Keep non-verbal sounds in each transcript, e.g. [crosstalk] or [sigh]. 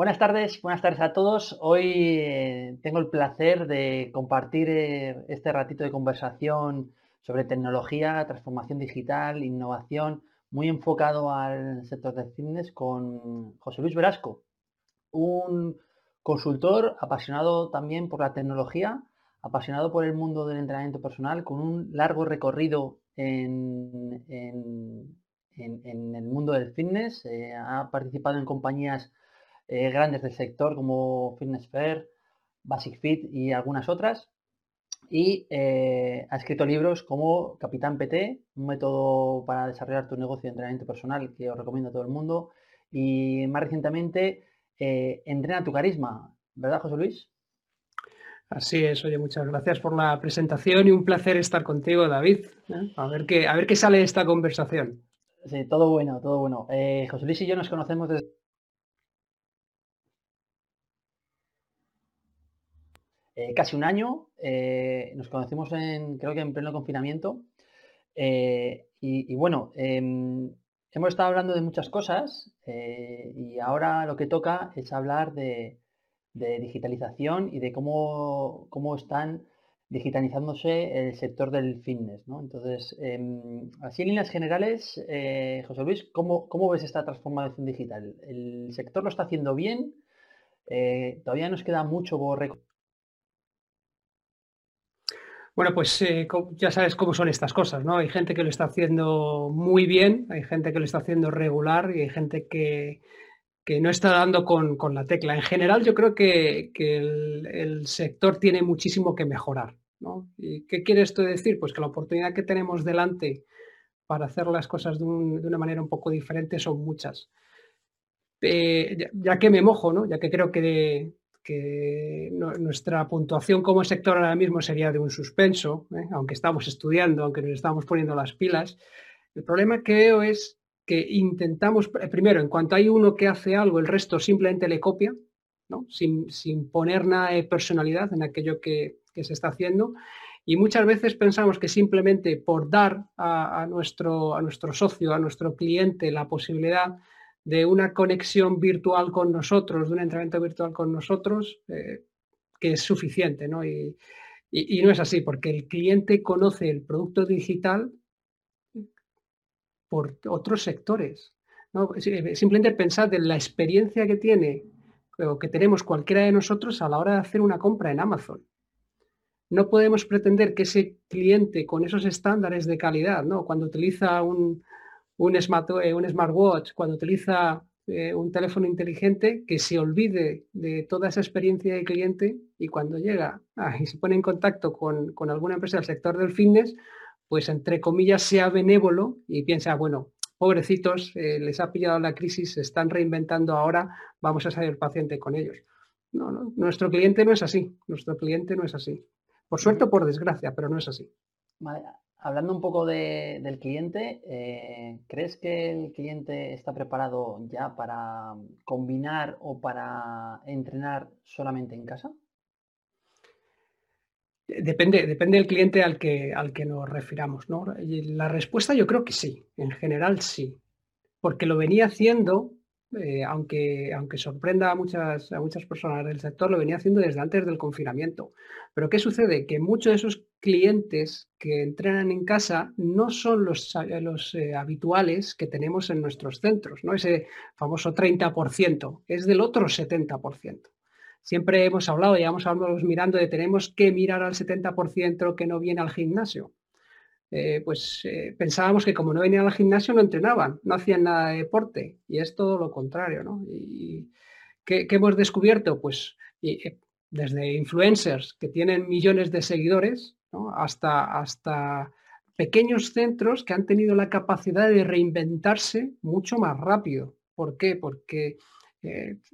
Buenas tardes, buenas tardes a todos. Hoy eh, tengo el placer de compartir eh, este ratito de conversación sobre tecnología, transformación digital, innovación, muy enfocado al sector del fitness con José Luis Velasco, un consultor apasionado también por la tecnología, apasionado por el mundo del entrenamiento personal, con un largo recorrido en, el mundo del fitness. Eh, ha participado en compañías eh, grandes del sector como Fitness Fair, Basic Fit y algunas otras. Y eh, ha escrito libros como Capitán PT, un método para desarrollar tu negocio de entrenamiento personal que os recomiendo a todo el mundo. Y más recientemente, eh, Entrena tu carisma, ¿verdad, José Luis? Así es, oye, muchas gracias por la presentación y un placer estar contigo, David. A ver qué, a ver qué sale de esta conversación. Sí, todo bueno, todo bueno. José Luis y yo nos conocemos desde Eh, casi un año. Eh, nos conocimos en, creo que en pleno confinamiento. Eh, y, bueno, em, hemos estado hablando de muchas cosas y ahora lo que toca es hablar de, digitalización y de cómo, cómo, están digitalizándose el sector del fitness. Entonces, em, así en líneas generales, José Luis, ¿cómo, ¿cómo, ves esta transformación digital? ¿El sector lo está haciendo bien? todavía nos queda mucho por bueno, pues eh, ya sabes cómo son estas cosas, ¿no? Hay gente que lo está haciendo muy bien, hay gente que lo está haciendo regular y hay gente que, no está dando con, la tecla. En general, yo creo que, el, sector tiene muchísimo que mejorar, ¿no? ¿Y qué quiere esto decir? Pues que la oportunidad que tenemos delante para hacer las cosas de, una manera un poco diferente son muchas. Eh, ya, ya, que me mojo, ¿no? Ya que creo que, que nuestra puntuación como sector ahora mismo sería de un suspenso, ¿eh? aunque estamos estudiando, aunque nos estamos poniendo las pilas. El problema que veo es que intentamos, eh, primero, en cuanto hay uno que hace algo, el resto simplemente le copia, ¿no? sin, poner nada de personalidad en aquello que, se está haciendo. Y muchas veces pensamos que simplemente por dar a, nuestro, a nuestro socio, a nuestro cliente la posibilidad de una conexión virtual con nosotros, de un entrenamiento virtual con nosotros, eh, que es suficiente, ¿no? Y, no es así, porque el cliente conoce el producto digital por otros sectores. Simplemente pensad en la experiencia que tiene o que tenemos cualquiera de nosotros a la hora de hacer una compra en Amazon. No podemos pretender que ese cliente con esos estándares de calidad, ¿no? cuando utiliza un, un, eh, un smartwatch, cuando utiliza eh, un teléfono inteligente, que se olvide de toda esa experiencia de cliente y cuando llega y se pone en contacto con, alguna empresa del sector del fitness, pues entre comillas sea benévolo y piensa, bueno, pobrecitos, eh, les ha pillado la crisis, se están reinventando ahora, vamos a salir paciente con ellos. No, no, nuestro cliente no es así, nuestro cliente no es así. Por suerte por desgracia, pero no es así. Hablando un poco del cliente, eh, ¿crees que el cliente está preparado ya para combinar o para entrenar solamente en casa? Depende, depende del cliente al que, al que nos refiramos. ¿no? la respuesta yo creo que sí, en general sí, porque lo venía haciendo eh, aunque, aunque sorprenda a muchas, a muchas personas del sector, lo venía haciendo desde antes del confinamiento. Pero ¿qué sucede? Que muchos de esos clientes que entrenan en casa no son los, los eh, habituales que tenemos en nuestros centros, ¿no? Ese famoso 30%, es del otro 70%. Siempre hemos hablado, y llevamos hablando mirando de tenemos que mirar al 70% que no viene al gimnasio. Eh, pues eh, pensábamos que como no venían al gimnasio no entrenaban, no hacían nada de deporte y es todo lo contrario, ¿no? ¿Y qué, hemos descubierto? Pues eh, desde influencers que tienen millones de seguidores hasta, hasta pequeños centros que han tenido la capacidad de reinventarse mucho más rápido. ¿Por qué? Porque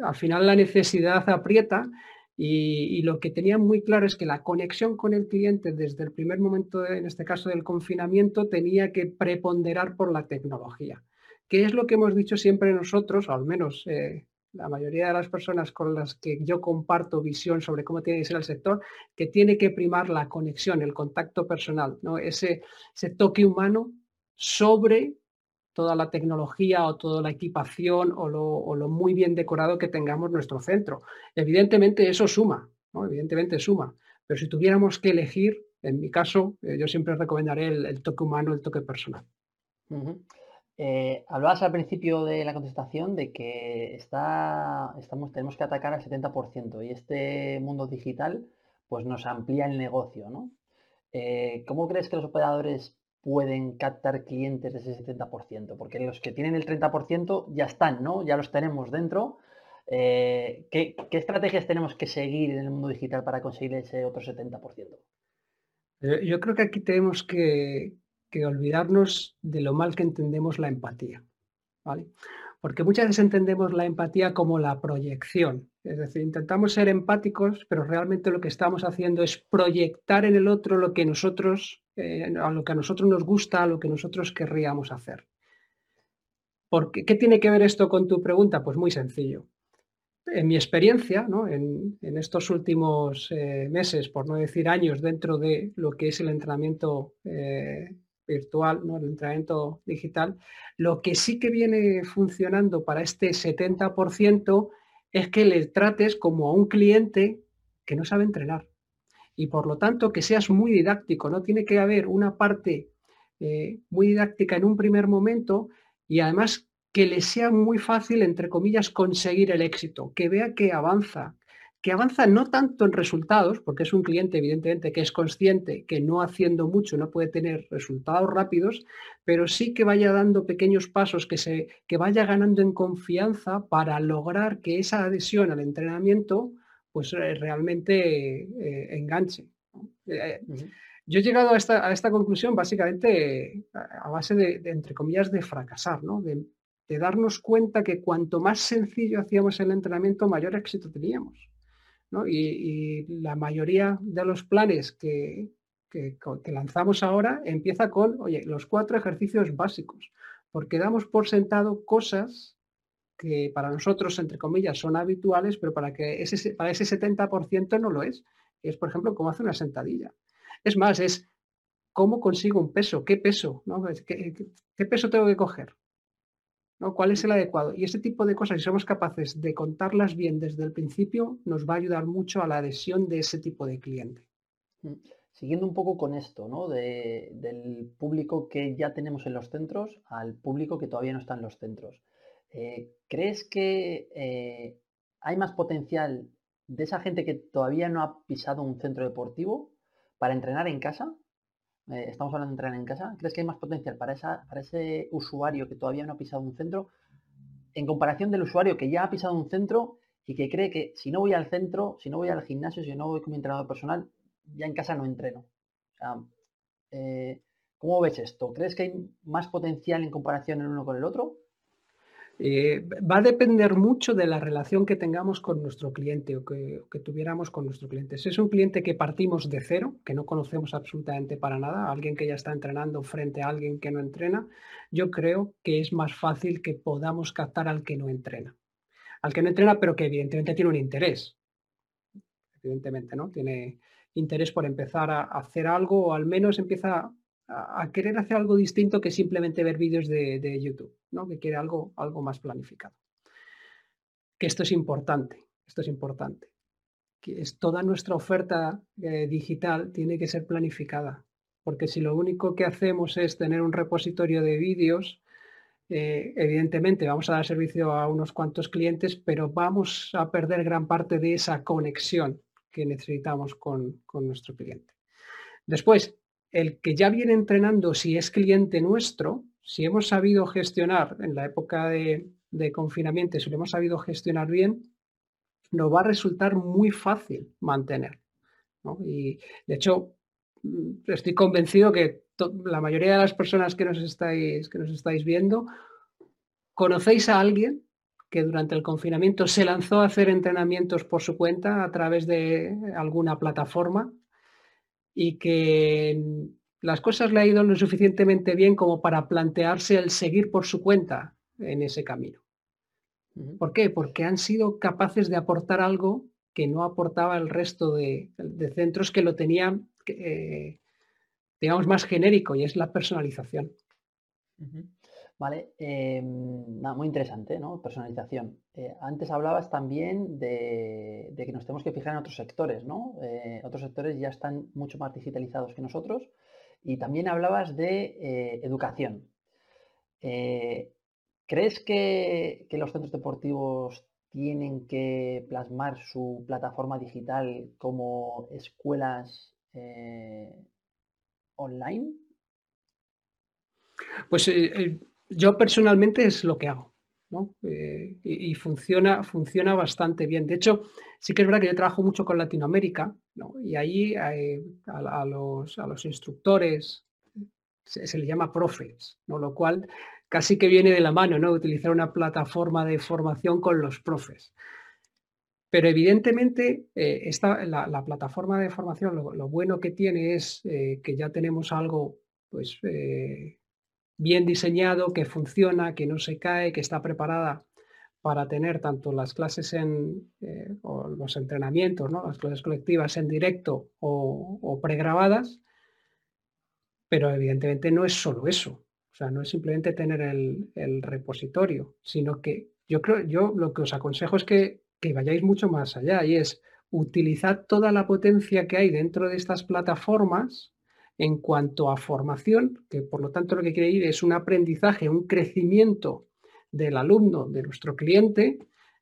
al final la necesidad aprieta y, lo que tenían muy claro es que la conexión con el cliente desde el primer momento, en este caso del confinamiento, tenía que preponderar por la tecnología. ¿Qué es lo que hemos dicho siempre nosotros, o al menos eh, la mayoría de las personas con las que yo comparto visión sobre cómo tiene que ser el sector, que tiene que primar la conexión, el contacto personal, ¿no? ese toque humano sobre toda la tecnología o toda la equipación o lo, muy bien decorado que tengamos nuestro centro. Evidentemente eso suma, evidentemente suma, pero si tuviéramos que elegir, en mi caso, eh, yo siempre recomendaré el, toque humano, el toque personal. Eh, hablabas al principio de la contestación de que está, estamos, tenemos que atacar al 70% y este mundo digital pues nos amplía el negocio, ¿no? Eh, ¿Cómo crees que los operadores pueden captar clientes de ese 70%? Porque los que tienen el 30% ya están, ¿no? Ya los tenemos dentro. Eh, ¿qué, estrategias tenemos que seguir en el mundo digital para conseguir ese otro 70%? Eh, yo creo que aquí tenemos que, olvidarnos de lo mal que entendemos la empatía. ¿vale? Porque muchas veces entendemos la empatía como la proyección. Es decir, intentamos ser empáticos, pero realmente lo que estamos haciendo es proyectar en el otro lo que nosotros, eh, a lo que a nosotros nos gusta, a lo que nosotros querríamos hacer. ¿Por qué, tiene que ver esto con tu pregunta? Pues muy sencillo. En mi experiencia, en, estos últimos eh, meses, por no decir años, dentro de lo que es el entrenamiento eh, virtual, ¿no? el entrenamiento digital, lo que sí que viene funcionando para este 70% es que le trates como a un cliente que no sabe entrenar. Y por lo tanto, que seas muy didáctico. No tiene que haber una parte eh, muy didáctica en un primer momento y además que le sea muy fácil, entre comillas, conseguir el éxito, que vea que avanza, que avanza no tanto en resultados, porque es un cliente evidentemente que es consciente que no haciendo mucho no puede tener resultados rápidos, pero sí que vaya dando pequeños pasos, que, se, que vaya ganando en confianza para lograr que esa adhesión al entrenamiento pues eh, realmente eh, enganche. Eh, yo he llegado a esta, conclusión básicamente a base de, entre comillas, de fracasar, de darnos cuenta que cuanto más sencillo hacíamos el entrenamiento, mayor éxito teníamos. Y, la mayoría de los planes que, lanzamos ahora empieza con, oye, los cuatro ejercicios básicos, porque damos por sentado cosas que para nosotros, entre comillas, son habituales, pero para, que ese, para ese 70% no lo es. Es, por ejemplo, cómo hacer una sentadilla. Es más, es cómo consigo un peso, qué peso, qué peso tengo que coger? ¿Cuál es el adecuado? Y ese tipo de cosas, si somos capaces de contarlas bien desde el principio, nos va a ayudar mucho a la adhesión de ese tipo de cliente. Mm. Siguiendo un poco con esto, ¿no? del público que ya tenemos en los centros al público que todavía no está en los centros. Eh, ¿Crees que eh, hay más potencial de esa gente que todavía no ha pisado un centro deportivo para entrenar en casa eh, estamos hablando de entrenar en casa, ¿crees que hay más potencial para, esa, para ese usuario que todavía no ha pisado un centro en comparación del usuario que ya ha pisado un centro y que cree que si no voy al centro, si no voy al gimnasio, si no voy con mi entrenador personal, ya en casa no entreno? Eh, ¿Cómo ves esto? ¿Crees que hay más potencial en comparación el uno con el otro? Eh, va a depender mucho de la relación que tengamos con nuestro cliente o que, tuviéramos con nuestro cliente. Si es un cliente que partimos de cero, que no conocemos absolutamente para nada, alguien que ya está entrenando frente a alguien que no entrena, yo creo que es más fácil que podamos captar al que no entrena. Al que no entrena, pero que evidentemente tiene un interés. Evidentemente, ¿no? Tiene interés por empezar a hacer algo o al menos empieza a, querer hacer algo distinto que simplemente ver vídeos de, YouTube, ¿no? que quiere algo, algo más planificado. Que esto es importante, esto es importante. Que es toda nuestra oferta eh, digital tiene que ser planificada, porque si lo único que hacemos es tener un repositorio de vídeos, eh, evidentemente vamos a dar servicio a unos cuantos clientes, pero vamos a perder gran parte de esa conexión que necesitamos con, con nuestro cliente. Después, el que ya viene entrenando, si es cliente nuestro, si hemos sabido gestionar en la época de, confinamiento, si lo hemos sabido gestionar bien, nos va a resultar muy fácil mantener. Y de hecho, mm, estoy convencido que la mayoría de las personas que nos estáis viendo, conocéis a alguien que durante el confinamiento se lanzó a hacer entrenamientos por su cuenta a través de alguna plataforma y que las cosas le ha ido lo suficientemente bien como para plantearse el seguir por su cuenta en ese camino. ¿Por qué? Porque han sido capaces de aportar algo que no aportaba el resto de, centros que lo tenían, eh, digamos, más genérico y es la personalización. Vale, eh, muy interesante, ¿no? Personalización. Eh, antes hablabas también de, que nos tenemos que fijar en otros sectores, ¿no? Eh, otros sectores ya están mucho más digitalizados que nosotros. Y también hablabas de educación. ¿Crees que, los centros deportivos tienen que plasmar su plataforma digital como escuelas online? Pues yo personalmente es lo que hago. Eh, y, funciona, funciona bastante bien. De hecho, sí que es verdad que yo trabajo mucho con Latinoamérica y ahí eh, a, los, instructores se, se les llama profes, ¿no? lo cual casi que viene de la mano, ¿no? utilizar una plataforma de formación con los profes. Pero evidentemente, eh, la, plataforma de formación, lo, bueno que tiene es que ya tenemos algo pues, bien diseñado, que funciona, que no se cae, que está preparada para tener tanto las clases en eh, o los entrenamientos, ¿no? las clases colectivas en directo o, pregrabadas, pero evidentemente no es solo eso. O sea, no es simplemente tener el, el, repositorio, sino que yo creo, yo lo que os aconsejo es que, que vayáis mucho más allá y es utilizar toda la potencia que hay dentro de estas plataformas en cuanto a formación, que por lo tanto lo que quiere ir es un aprendizaje, un crecimiento del alumno, de nuestro cliente,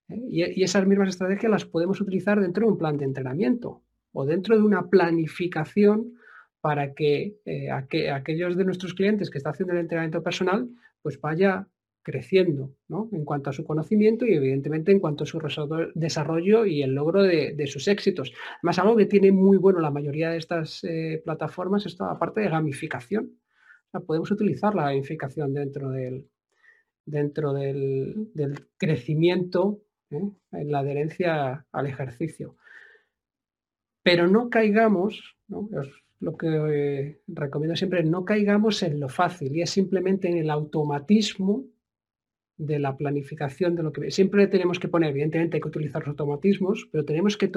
¿eh? y, esas mismas estrategias las podemos utilizar dentro de un plan de entrenamiento o dentro de una planificación para que, eh, aquellos de nuestros clientes que están haciendo el entrenamiento personal, pues vaya creciendo en cuanto a su conocimiento y evidentemente en cuanto a su desarrollo y el logro de, sus éxitos. Además, algo que tiene muy bueno la mayoría de estas eh, plataformas es toda parte de gamificación. podemos utilizar la gamificación dentro del, dentro del, crecimiento ¿eh? en la adherencia al ejercicio. Pero no caigamos, lo que eh, recomiendo siempre, no caigamos en lo fácil y es simplemente en el automatismo de la planificación de lo que siempre tenemos que poner, evidentemente hay que utilizar los automatismos, pero tenemos que,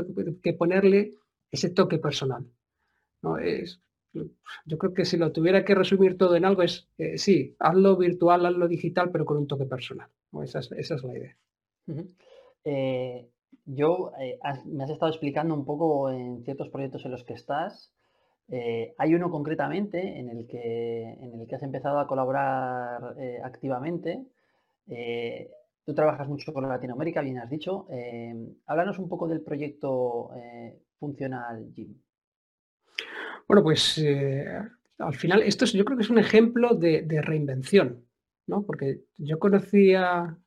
ponerle ese toque personal. ¿no? Es, yo creo que si lo tuviera que resumir todo en algo es, eh, sí, hazlo virtual, hazlo digital, pero con un toque personal. Esa, es, la idea. Eh, yo, eh, me has estado explicando un poco en ciertos proyectos en los que estás. hay uno concretamente en el, que, en el que has empezado a colaborar activamente, eh, tú trabajas mucho con Latinoamérica, bien has dicho. Eh, háblanos un poco del proyecto eh, Funcional Gym. Bueno, pues al final esto yo creo que es un ejemplo de, reinvención, ¿no? Porque yo conocí a,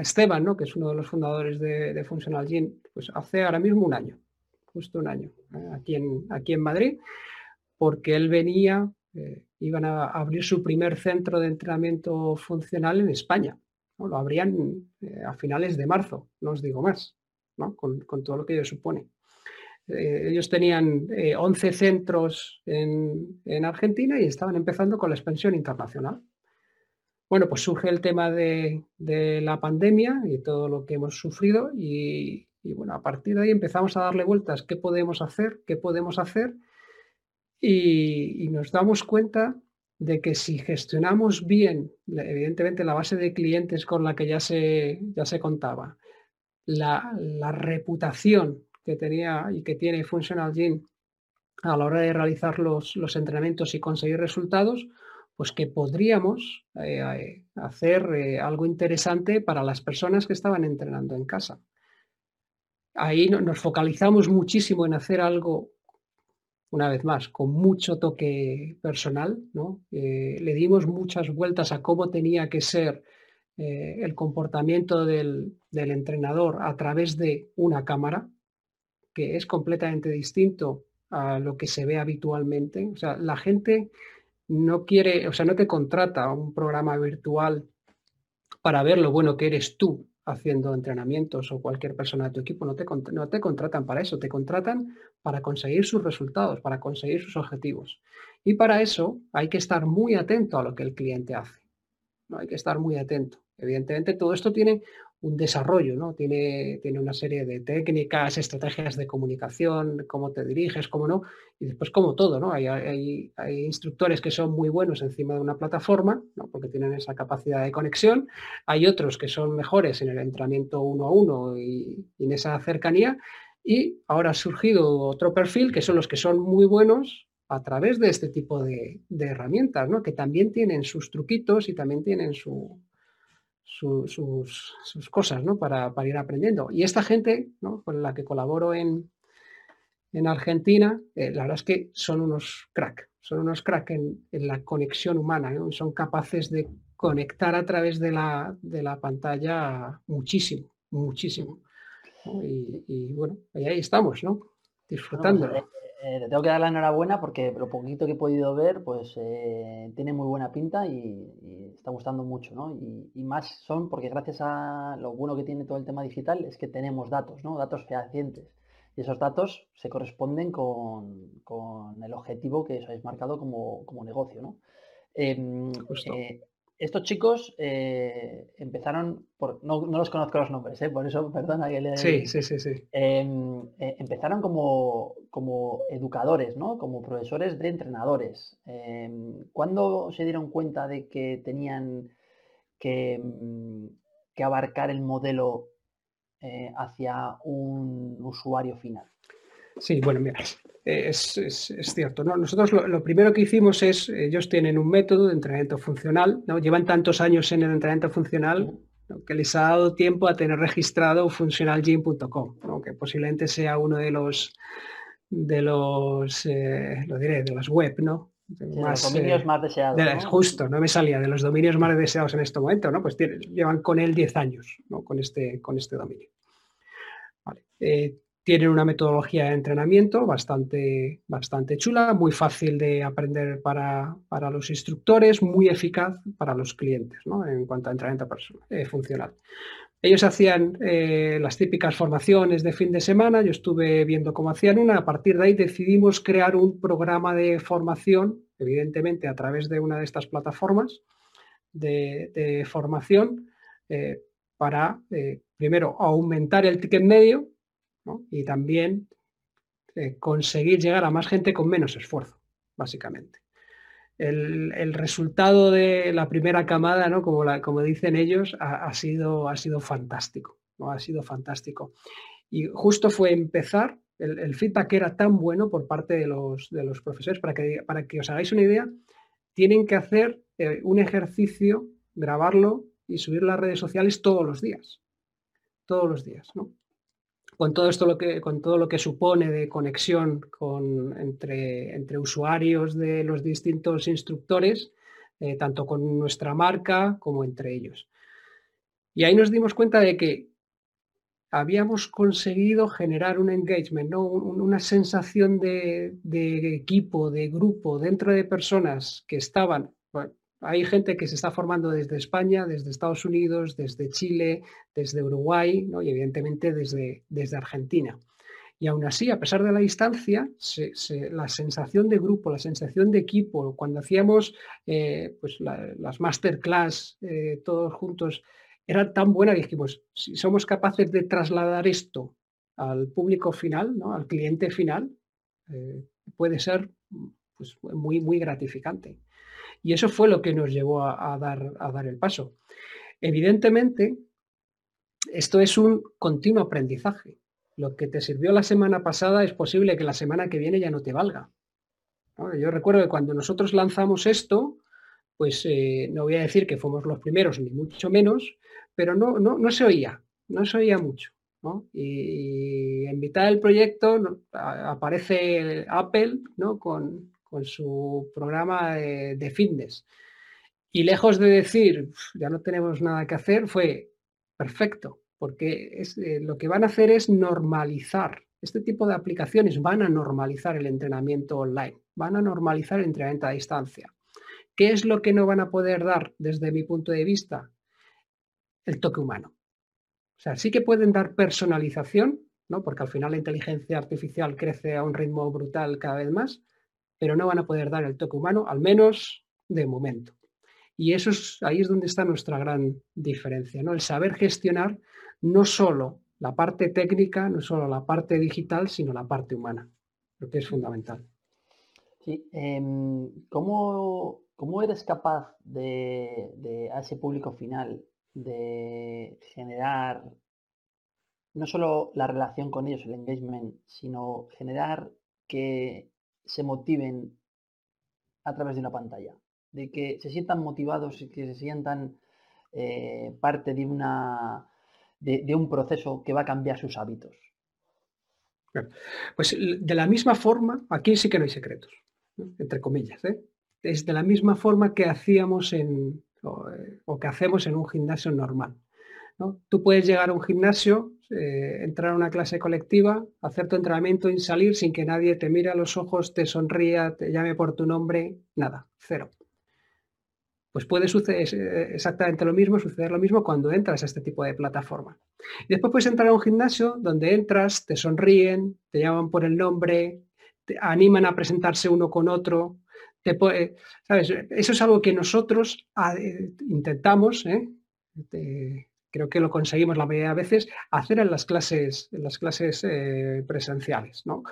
Esteban, ¿no? que es uno de los fundadores de, Funcional Gym, pues hace ahora mismo un año, justo un año, aquí, en, aquí en Madrid, porque él venía iban a abrir su primer centro de entrenamiento funcional en España. Lo abrían eh, a finales de marzo, no os digo más, con, todo lo que ello supone. Eh, ellos tenían 11 eh, centros en, Argentina y estaban empezando con la expansión internacional. Bueno, pues surge el tema de, la pandemia y todo lo que hemos sufrido y, bueno, a partir de ahí empezamos a darle vueltas, ¿qué podemos hacer? ¿Qué podemos hacer? Y, nos damos cuenta de que si gestionamos bien, evidentemente la base de clientes con la que ya se, ya se contaba, la, reputación que tenía y que tiene Functional Gym a la hora de realizar los, entrenamientos y conseguir resultados, pues que podríamos eh, hacer eh, algo interesante para las personas que estaban entrenando en casa. Ahí nos focalizamos muchísimo en hacer algo una vez más, con mucho toque personal, ¿no? Eh, le dimos muchas vueltas a cómo tenía que ser eh, el comportamiento del, entrenador a través de una cámara, que es completamente distinto a lo que se ve habitualmente. O sea, la gente no quiere, o sea, no te contrata un programa virtual para ver lo bueno que eres tú haciendo entrenamientos o cualquier persona de tu equipo, no te, no te contratan para eso, te contratan para conseguir sus resultados, para conseguir sus objetivos. Y para eso hay que estar muy atento a lo que el cliente hace. ¿no? Hay que estar muy atento. Evidentemente, todo esto tiene un desarrollo, ¿no? Tiene, tiene una serie de técnicas, estrategias de comunicación, cómo te diriges, cómo no, y después como todo, ¿no? Hay, hay, hay instructores que son muy buenos encima de una plataforma, ¿no? porque tienen esa capacidad de conexión, hay otros que son mejores en el entrenamiento uno a uno y, en esa cercanía, y ahora ha surgido otro perfil que son los que son muy buenos a través de este tipo de, de herramientas, ¿no? que también tienen sus truquitos y también tienen su, sus, cosas ¿no? para, ir aprendiendo. Y esta gente con la que colaboro en, en Argentina, eh, la verdad es que son unos crack, son unos crack en, la conexión humana, son capaces de conectar a través de la, de la pantalla muchísimo, muchísimo. Y, bueno, ahí estamos, ¿no? Disfrutando. Eh, tengo que dar la enhorabuena porque lo poquito que he podido ver, pues eh, tiene muy buena pinta y, está gustando mucho, ¿no? Y, más son porque gracias a lo bueno que tiene todo el tema digital es que tenemos datos, ¿no? Datos fehacientes. Y esos datos se corresponden con, el objetivo que os habéis marcado como, negocio, ¿no? Em, eh, estos chicos eh, empezaron, por, no, los conozco los nombres, eh, por eso, perdona que le... Sí, sí, sí, sí. Em, eh, empezaron como, como educadores, ¿no? Como profesores de entrenadores. Em, ¿Cuándo se dieron cuenta de que tenían que, que abarcar el modelo hacia un usuario final? Sí, bueno, mira, es, cierto. ¿no? Nosotros lo, primero que hicimos es, ellos tienen un método de entrenamiento funcional, ¿no? llevan tantos años en el entrenamiento funcional que les ha dado tiempo a tener registrado funcionalgym.com, que posiblemente sea uno de los, de los, eh, lo diré, de las web, ¿no? los dominios eh, más deseados. Justo, no me salía de los dominios más deseados en este momento, ¿no? Pues llevan con él 10 años, ¿no? Con este, con este dominio. Vale. Eh, tienen una metodología de entrenamiento bastante, bastante chula, muy fácil de aprender para, los instructores, muy eficaz para los clientes en cuanto a entrenamiento eh, funcional. Ellos hacían eh, las típicas formaciones de fin de semana, yo estuve viendo cómo hacían una, a partir de ahí decidimos crear un programa de formación, evidentemente a través de una de estas plataformas de, formación, eh, para primero aumentar el ticket medio, y también eh, conseguir llegar a más gente con menos esfuerzo, básicamente. El, resultado de la primera camada, ¿no? como, como dicen ellos, ha, sido, ha sido fantástico. ¿no? Ha sido fantástico. Y justo fue empezar, el, feedback era tan bueno por parte de los, de los profesores, para que, para que os hagáis una idea, tienen que hacer eh, un ejercicio, grabarlo y subir las redes sociales todos los días. Todos los días, ¿no? Con todo esto lo que, con todo lo que supone de conexión con, entre, entre usuarios de los distintos instructores, eh, tanto con nuestra marca como entre ellos. Y ahí nos dimos cuenta de que habíamos conseguido generar un engagement, ¿no? una sensación de, de, equipo, de grupo, dentro de personas que estaban hay gente que se está formando desde España, desde Estados Unidos, desde Chile, desde Uruguay ¿no? y evidentemente desde, desde Argentina. Y aún así, a pesar de la distancia, la sensación de grupo, la sensación de equipo, cuando hacíamos eh, pues las masterclass eh, todos juntos, era tan buena que dijimos, si somos capaces de trasladar esto al público final, ¿no? al cliente final, eh, puede ser pues, muy, muy gratificante. Y eso fue lo que nos llevó a, dar, a dar el paso. Evidentemente, esto es un continuo aprendizaje. Lo que te sirvió la semana pasada es posible que la semana que viene ya no te valga. Yo recuerdo que cuando nosotros lanzamos esto, pues eh, no voy a decir que fuimos los primeros, ni mucho menos, pero no, no, no se oía, no se oía mucho. Y, en mitad del proyecto aparece Apple ¿no? con, con su programa de, fitness. Y lejos de decir, ya no tenemos nada que hacer, fue perfecto, porque es, eh, lo que van a hacer es normalizar. Este tipo de aplicaciones van a normalizar el entrenamiento online, van a normalizar el entrenamiento a distancia. ¿Qué es lo que no van a poder dar desde mi punto de vista? El toque humano. O sea, sí que pueden dar personalización, ¿no? porque al final la inteligencia artificial crece a un ritmo brutal cada vez más, pero no van a poder dar el toque humano, al menos de momento. Y eso es, ahí es donde está nuestra gran diferencia, ¿no? El saber gestionar no solo la parte técnica, no solo la parte digital, sino la parte humana, lo que es fundamental. Sí, em, ¿cómo, eres capaz de, a ese público final de generar no solo la relación con ellos, el engagement, sino generar que se motiven a través de una pantalla, de que se sientan motivados y que se sientan eh, parte de, una, de, un proceso que va a cambiar sus hábitos. Pues de la misma forma, aquí sí que no hay secretos, entre comillas. ¿eh? Es de la misma forma que hacíamos en, o, que hacemos en un gimnasio normal. Tú puedes llegar a un gimnasio, eh, entrar a una clase colectiva, hacer tu entrenamiento y salir sin que nadie te mire a los ojos, te sonría, te llame por tu nombre, nada, cero. Pues puede suceder eh, exactamente lo mismo, suceder lo mismo cuando entras a este tipo de plataforma. Y después puedes entrar a un gimnasio donde entras, te sonríen, te llaman por el nombre, te animan a presentarse uno con otro. Te ¿sabes? Eso es algo que nosotros ah, eh, intentamos, ¿eh? Creo que lo conseguimos la mayoría de veces, hacer en las clases, las clases presenciales. ¿no?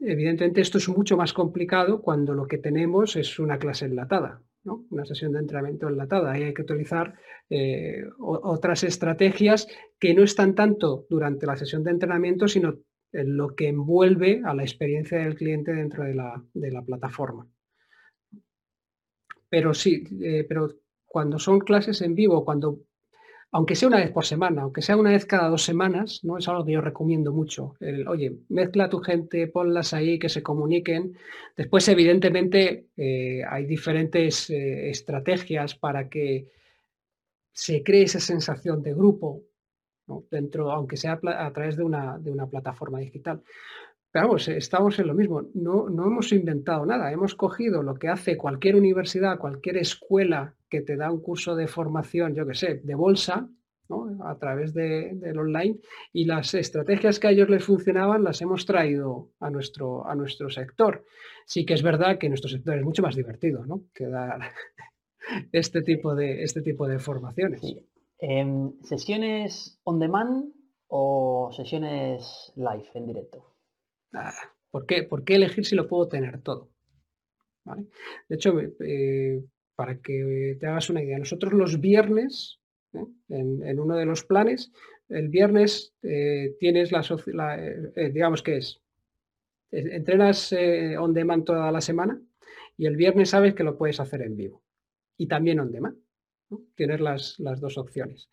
Evidentemente esto es mucho más complicado cuando lo que tenemos es una clase enlatada, ¿no? una sesión de entrenamiento enlatada. Ahí hay que utilizar eh, otras estrategias que no están tanto durante la sesión de entrenamiento, sino en lo que envuelve a la experiencia del cliente dentro de la, plataforma. Pero sí, eh, pero cuando son clases en vivo, cuando aunque sea una vez por semana, aunque sea una vez cada dos semanas, no es algo que yo recomiendo mucho. El, oye, mezcla tu gente, ponlas ahí, que se comuniquen. Después, evidentemente, eh, hay diferentes eh, estrategias para que se cree esa sensación de grupo, dentro, aunque sea a través de una, de una plataforma digital. Vamos, estamos en lo mismo. No, no hemos inventado nada. Hemos cogido lo que hace cualquier universidad, cualquier escuela que te da un curso de formación, yo que sé, de bolsa, a través del online y las estrategias que a ellos les funcionaban las hemos traído a nuestro, a nuestro sector. Sí que es verdad que nuestro sector es mucho más divertido ¿no? que dar [laughs] este tipo de, este tipo de formaciones. Em, ¿Sesiones on demand o sesiones live en directo? ¿Por, qué? ¿Por qué elegir si lo puedo tener todo? De hecho, eh, para que te hagas una idea, nosotros los viernes, ¿eh? en, uno de los planes, el viernes eh, tienes la, digamos que es, entrenas on demand toda la semana y el viernes sabes que lo puedes hacer en vivo y también on demand. Tienes las, las dos opciones.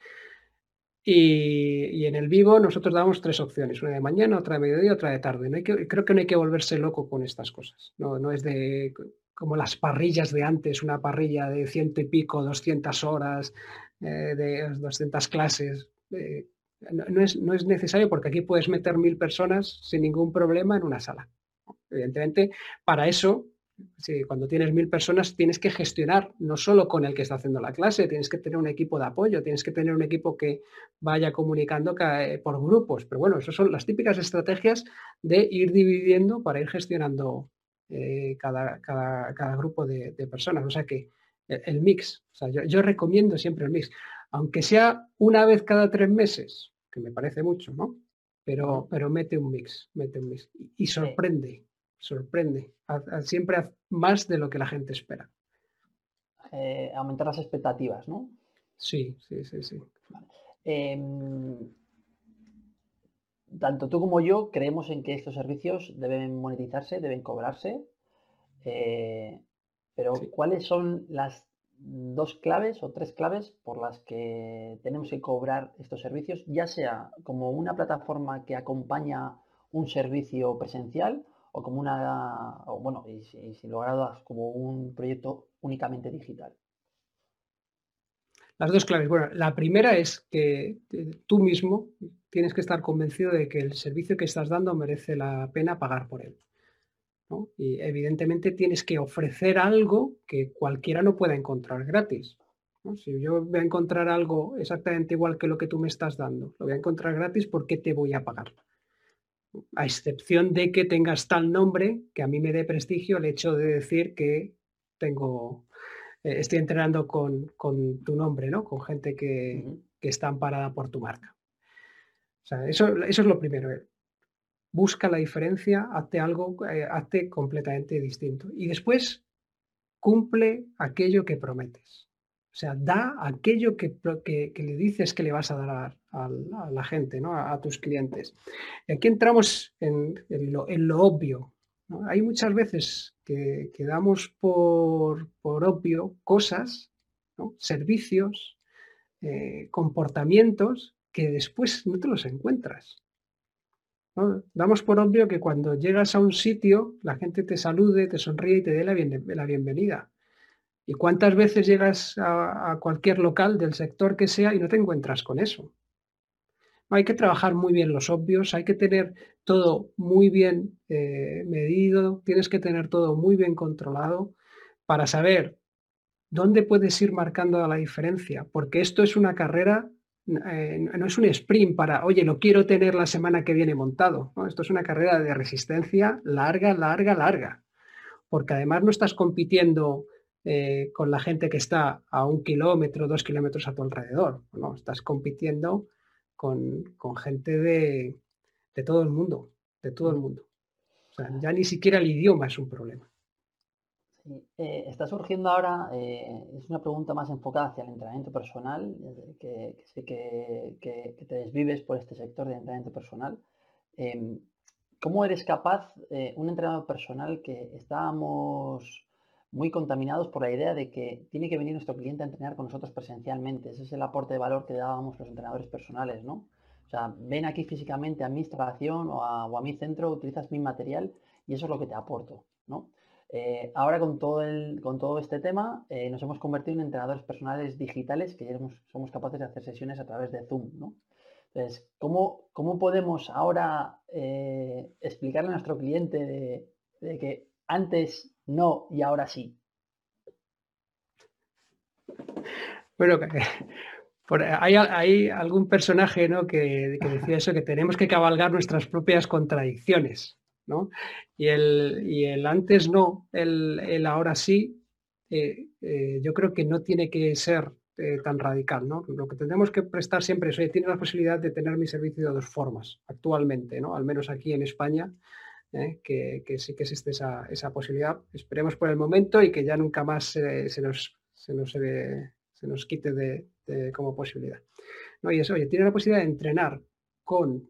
Y, en el vivo nosotros damos tres opciones, una de mañana, otra de mediodía, otra de tarde. No hay que, creo que no hay que volverse loco con estas cosas. No, no es de como las parrillas de antes, una parrilla de ciento y pico, 200 horas, eh, de 200 clases. No, es, no es necesario porque aquí puedes meter mil personas sin ningún problema en una sala. Evidentemente, para eso cuando tienes mil personas tienes que gestionar no solo con el que está haciendo la clase, tienes que tener un equipo de apoyo, tienes que tener un equipo que vaya comunicando eh, por grupos. Pero bueno, esas son las típicas estrategias de ir dividiendo para ir gestionando eh, cada, grupo de, personas. O sea que el, mix, yo, recomiendo siempre el mix, aunque sea una vez cada tres meses, que me parece mucho, ¿no? Pero, pero mete un mix, mete un mix y sorprende sorprende. siempre más de lo que la gente espera. Eh, aumentar las expectativas, ¿no? Sí, sí, sí, sí. Em, tanto tú como yo creemos en que estos servicios deben monetizarse, deben cobrarse. Eh, pero ¿cuáles son las dos claves o tres claves por las que tenemos que cobrar estos servicios, ya sea como una plataforma que acompaña un servicio presencial o como una, o bueno, y, sin lugar a dudas, como un proyecto únicamente digital? Las dos claves. Bueno, la primera es que tú mismo tienes que estar convencido de que el servicio que estás dando merece la pena pagar por él. Y evidentemente tienes que ofrecer algo que cualquiera no pueda encontrar gratis. Si yo voy a encontrar algo exactamente igual que lo que tú me estás dando, lo voy a encontrar gratis, ¿por qué te voy a pagar? A excepción de que tengas tal nombre que a mí me dé prestigio el hecho de decir que tengo, eh, estoy entrenando con, tu nombre, ¿no? Con gente que, está amparada por tu marca. O sea, eso, eso es lo primero. Eh. Busca la diferencia, hazte algo, eh, hazte completamente distinto. Y después, cumple aquello que prometes. O sea, da aquello que, le dices que le vas a dar a, la gente, ¿no? a, tus clientes. Y aquí entramos en, lo, obvio. Hay muchas veces que, damos por, obvio cosas, servicios, eh, comportamientos que después no te los encuentras. Damos por obvio que cuando llegas a un sitio, la gente te salude, te sonríe y te dé la bienvenida. ¿Y cuántas veces llegas a, cualquier local del sector que sea y no te encuentras con eso? Hay que trabajar muy bien los obvios, hay que tener todo muy bien eh, medido, tienes que tener todo muy bien controlado para saber dónde puedes ir marcando la diferencia, porque esto es una carrera, eh, no es un sprint para, oye, lo quiero tener la semana que viene montado. Esto es una carrera de resistencia larga, larga, larga, porque además no estás compitiendo eh, con la gente que está a un kilómetro, dos kilómetros a tu alrededor. ¿no? Estás compitiendo con, gente de, todo el mundo, de todo el mundo. ya ni siquiera el idioma es un problema. Eh, está surgiendo ahora, eh, es una pregunta más enfocada hacia el entrenamiento personal, que, sé que, que, te desvives por este sector de entrenamiento personal. Em, ¿Cómo eres capaz, un entrenador personal que estábamos muy contaminados por la idea de que tiene que venir nuestro cliente a entrenar con nosotros presencialmente. Ese es el aporte de valor que dábamos los entrenadores personales, ¿no? O sea, ven aquí físicamente a mi instalación o a, mi centro, utilizas mi material y eso es lo que te aporto, ¿no? Eh, ahora con todo, el, con todo este tema eh, nos hemos convertido en entrenadores personales digitales que somos capaces de hacer sesiones a través de Zoom, ¿no? Entonces, ¿cómo, cómo podemos ahora eh, explicarle a nuestro cliente de que antes no y ahora sí. Bueno, [laughs] hay, algún personaje ¿no? que, decía eso, que tenemos que cabalgar nuestras propias contradicciones. ¿no? Y, el, el antes no, el, ahora sí, eh, eh, yo creo que no tiene que ser eh, tan radical. ¿no? Lo que tenemos que prestar siempre es, oye, tiene la posibilidad de tener mi servicio de dos formas actualmente, ¿no? al menos aquí en España. ¿Eh? que, sí que existe esa, posibilidad. Esperemos por el momento y que ya nunca más se, nos, se, nos, se nos quite de, como posibilidad. ¿no? Y eso, oye, tiene la posibilidad de entrenar con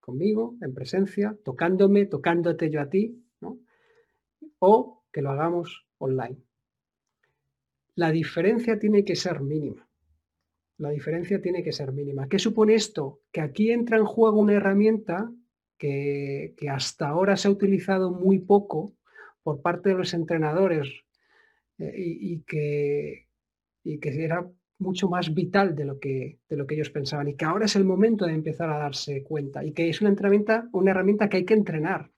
conmigo, en presencia, tocándome, tocándote yo a ti, o que lo hagamos online. La diferencia tiene que ser mínima. La diferencia tiene que ser mínima. ¿Qué supone esto? Que aquí entra en juego una herramienta que, hasta ahora se ha utilizado muy poco por parte de los entrenadores eh, y, que, era mucho más vital de lo, que, de lo que ellos pensaban y que ahora es el momento de empezar a darse cuenta y que es una herramienta, una herramienta que hay que entrenar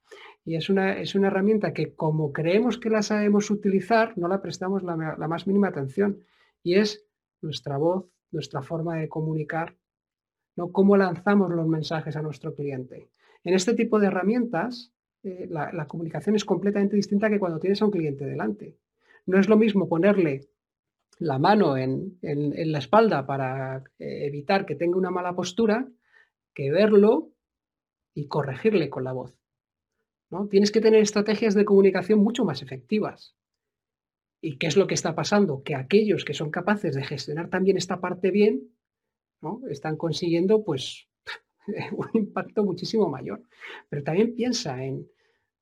y es una, es una herramienta que como creemos que la sabemos utilizar no la prestamos la, la más mínima atención y es nuestra voz, nuestra forma de comunicar, ¿no? cómo lanzamos los mensajes a nuestro cliente. En este tipo de herramientas, eh, la, comunicación es completamente distinta que cuando tienes a un cliente delante. No es lo mismo ponerle la mano en, la espalda para eh, evitar que tenga una mala postura que verlo y corregirle con la voz. ¿no? Tienes que tener estrategias de comunicación mucho más efectivas. ¿Y qué es lo que está pasando? Que aquellos que son capaces de gestionar también esta parte bien, ¿no? están consiguiendo pues [laughs] un impacto muchísimo mayor. Pero también piensa en,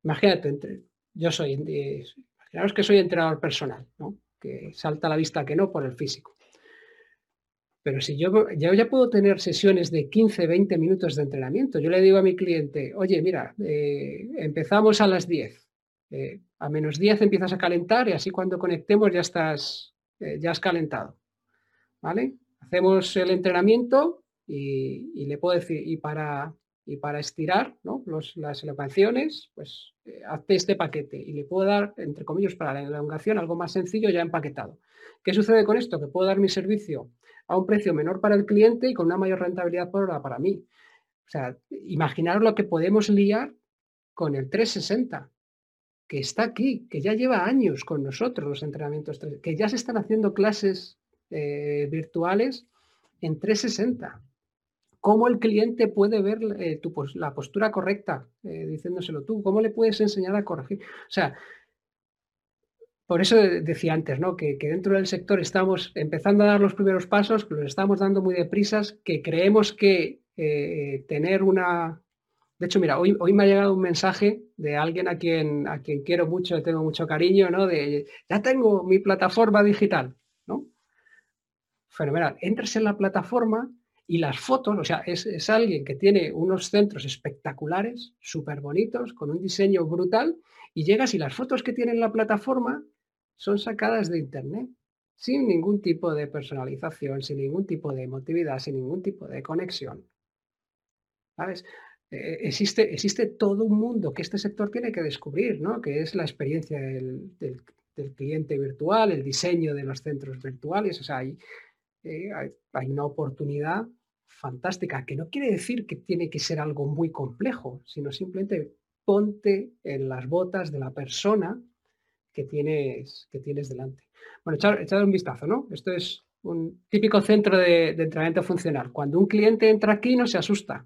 imagínate, yo soy, imaginaos que soy entrenador personal, ¿no? que salta a la vista que no por el físico. Pero si yo, yo, ya puedo tener sesiones de 15, 20 minutos de entrenamiento, yo le digo a mi cliente, oye, mira, eh, empezamos a las 10. Eh, a menos 10 empiezas a calentar y así cuando conectemos ya estás, eh, ya has calentado. ¿Vale? Hacemos el entrenamiento y, le puedo decir, y para, y para estirar las elongaciones, pues eh, hazte este paquete y le puedo dar, entre comillas, para la elongación algo más sencillo ya empaquetado. ¿Qué sucede con esto? Que puedo dar mi servicio a un precio menor para el cliente y con una mayor rentabilidad por hora para mí. O sea, imaginaros lo que podemos liar con el 360. que está aquí, que ya lleva años con nosotros los entrenamientos, que ya se están haciendo clases eh, virtuales en 360. ¿Cómo el cliente puede ver eh, la postura correcta eh, diciéndoselo tú? ¿Cómo le puedes enseñar a corregir? O sea, por eso decía antes, ¿no? Que, dentro del sector estamos empezando a dar los primeros pasos, que los estamos dando muy deprisas, que creemos que tener una, de hecho, mira, hoy, hoy me ha llegado un mensaje de alguien a quien, a quien quiero mucho, tengo mucho cariño, ¿no? De, ya tengo mi plataforma digital, ¿no? Fenomenal. Entras en la plataforma y las fotos, o sea, es, es alguien que tiene unos centros espectaculares, súper bonitos, con un diseño brutal, y llegas y las fotos que tiene en la plataforma son sacadas de internet, sin ningún tipo de personalización, sin ningún tipo de emotividad, sin ningún tipo de conexión. ¿Sabes? Eh, existe, existe todo un mundo que este sector tiene que descubrir, ¿no? que es la experiencia del, cliente virtual, el diseño de los centros virtuales. O sea, hay, una oportunidad fantástica, que no quiere decir que tiene que ser algo muy complejo, sino simplemente ponte en las botas de la persona que tienes, que tienes delante. Bueno, echad, un vistazo, ¿no? Esto es un típico centro de entrenamiento funcional. Cuando un cliente entra aquí no se asusta,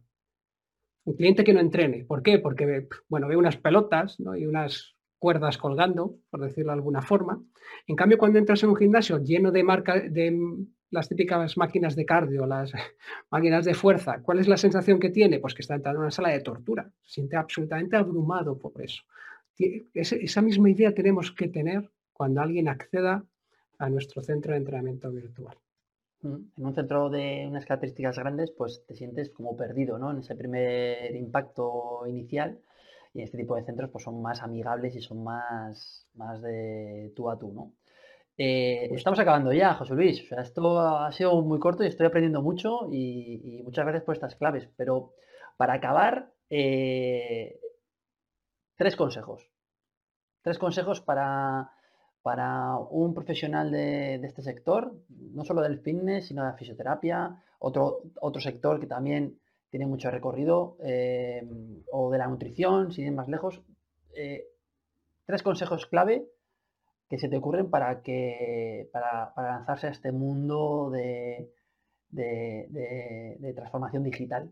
un cliente que no entrene. ¿Por qué? Porque, bueno, ve unas pelotas y unas cuerdas colgando, por decirlo de alguna forma. En cambio, cuando entras en un gimnasio lleno de, marca, de las típicas máquinas de cardio, las [laughs] máquinas de fuerza, ¿cuál es la sensación que tiene? Pues que está entrando en una sala de tortura. Se siente absolutamente abrumado por eso. Esa misma idea tenemos que tener cuando alguien acceda a nuestro centro de entrenamiento virtual. En un centro de unas características grandes, pues te sientes como perdido, ¿no? En ese primer impacto inicial. Y este tipo de centros pues son más amigables y son más, más de tú a tú, ¿no? Eh, estamos acabando ya, José Luis. O sea, esto ha sido muy corto y estoy aprendiendo mucho y, muchas gracias por estas claves. Pero para acabar, eh, tres consejos. Tres consejos para para un profesional de, este sector, no solo del fitness, sino de la fisioterapia, otro, otro sector que también tiene mucho recorrido, eh, o de la nutrición, sin ir más lejos. Tres consejos clave que se te ocurren para, que, para, lanzarse a este mundo de, de, transformación digital.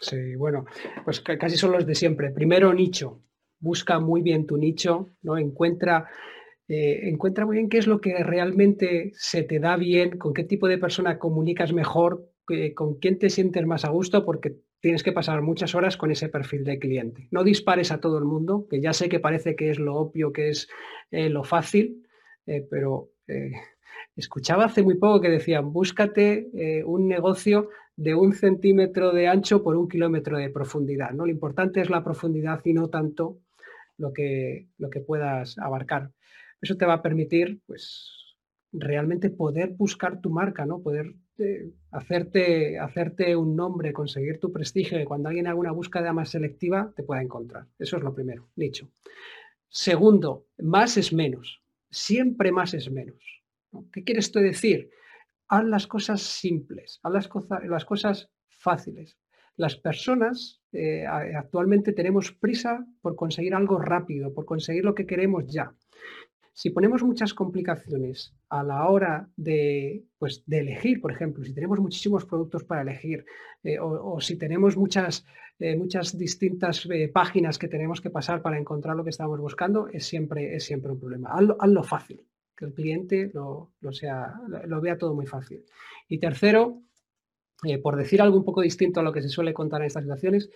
Sí, bueno, pues casi son los de siempre. Primero, nicho. Busca muy bien tu nicho, ¿no? Encuentra eh, encuentra muy bien qué es lo que realmente se te da bien, con qué tipo de persona comunicas mejor, con quién te sientes más a gusto, porque tienes que pasar muchas horas con ese perfil de cliente. No dispares a todo el mundo, que ya sé que parece que es lo obvio, que es eh, lo fácil, eh, pero escuchaba hace muy poco que decían, búscate un negocio de un centímetro de ancho por un kilómetro de profundidad. ¿no? Lo importante es la profundidad y no tanto lo que, lo que puedas abarcar. Eso te va a permitir, pues, realmente poder buscar tu marca, ¿no? Poder eh, hacerte, hacerte un nombre, conseguir tu prestigio, y cuando alguien haga una búsqueda más selectiva te pueda encontrar. Eso es lo primero, nicho. Segundo, más es menos. Siempre más es menos. ¿Qué quieres tú decir? Haz las cosas simples, haz las, cosas, las cosas fáciles. Las personas eh, actualmente tenemos prisa por conseguir algo rápido, por conseguir lo que queremos ya. Si ponemos muchas complicaciones a la hora de, pues, de elegir, por ejemplo, si tenemos muchísimos productos para elegir eh, o, si tenemos muchas, eh, muchas distintas eh, páginas que tenemos que pasar para encontrar lo que estamos buscando, es siempre, es siempre un problema. Hazlo, fácil, que el cliente lo, sea, lo, vea todo muy fácil. Y tercero, por decir algo un poco distinto a lo que se suele contar en estas situaciones,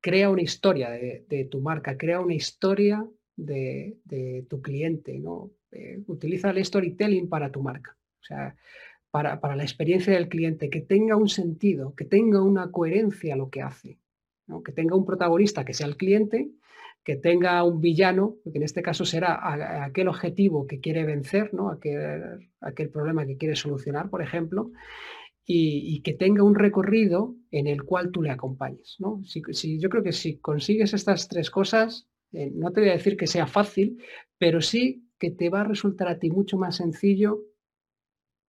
crea una historia de tu marca, crea una historia de, tu cliente, ¿no? Eh, utiliza el storytelling para tu marca, o sea, para, la experiencia del cliente, que tenga un sentido, que tenga una coherencia lo que hace, que tenga un protagonista que sea el cliente, que tenga un villano, que en este caso será aquel objetivo que quiere vencer, ¿no? aquel, aquel problema que quiere solucionar, por ejemplo, y, que tenga un recorrido en el cual tú le acompañes. ¿no? si, yo creo que si consigues estas tres cosas, eh, no te voy a decir que sea fácil, pero sí que te va a resultar a ti mucho más sencillo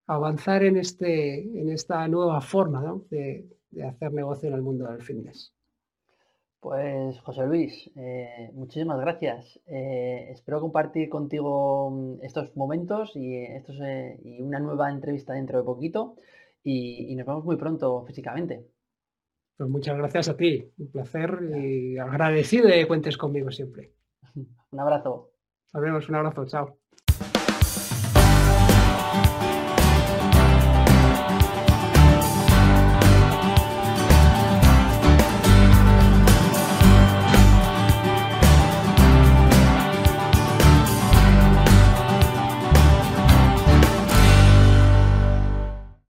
avanzar en, este, en esta nueva forma de, hacer negocio en el mundo del fitness. Pues José Luis, eh, muchísimas gracias. Eh, espero compartir contigo mm, estos momentos y, estos, y una nueva entrevista dentro de poquito y, nos vemos muy pronto físicamente. Pues muchas gracias a ti, un placer y agradecido de que cuentes conmigo siempre. [laughs] un abrazo. Nos vemos, un abrazo, chao.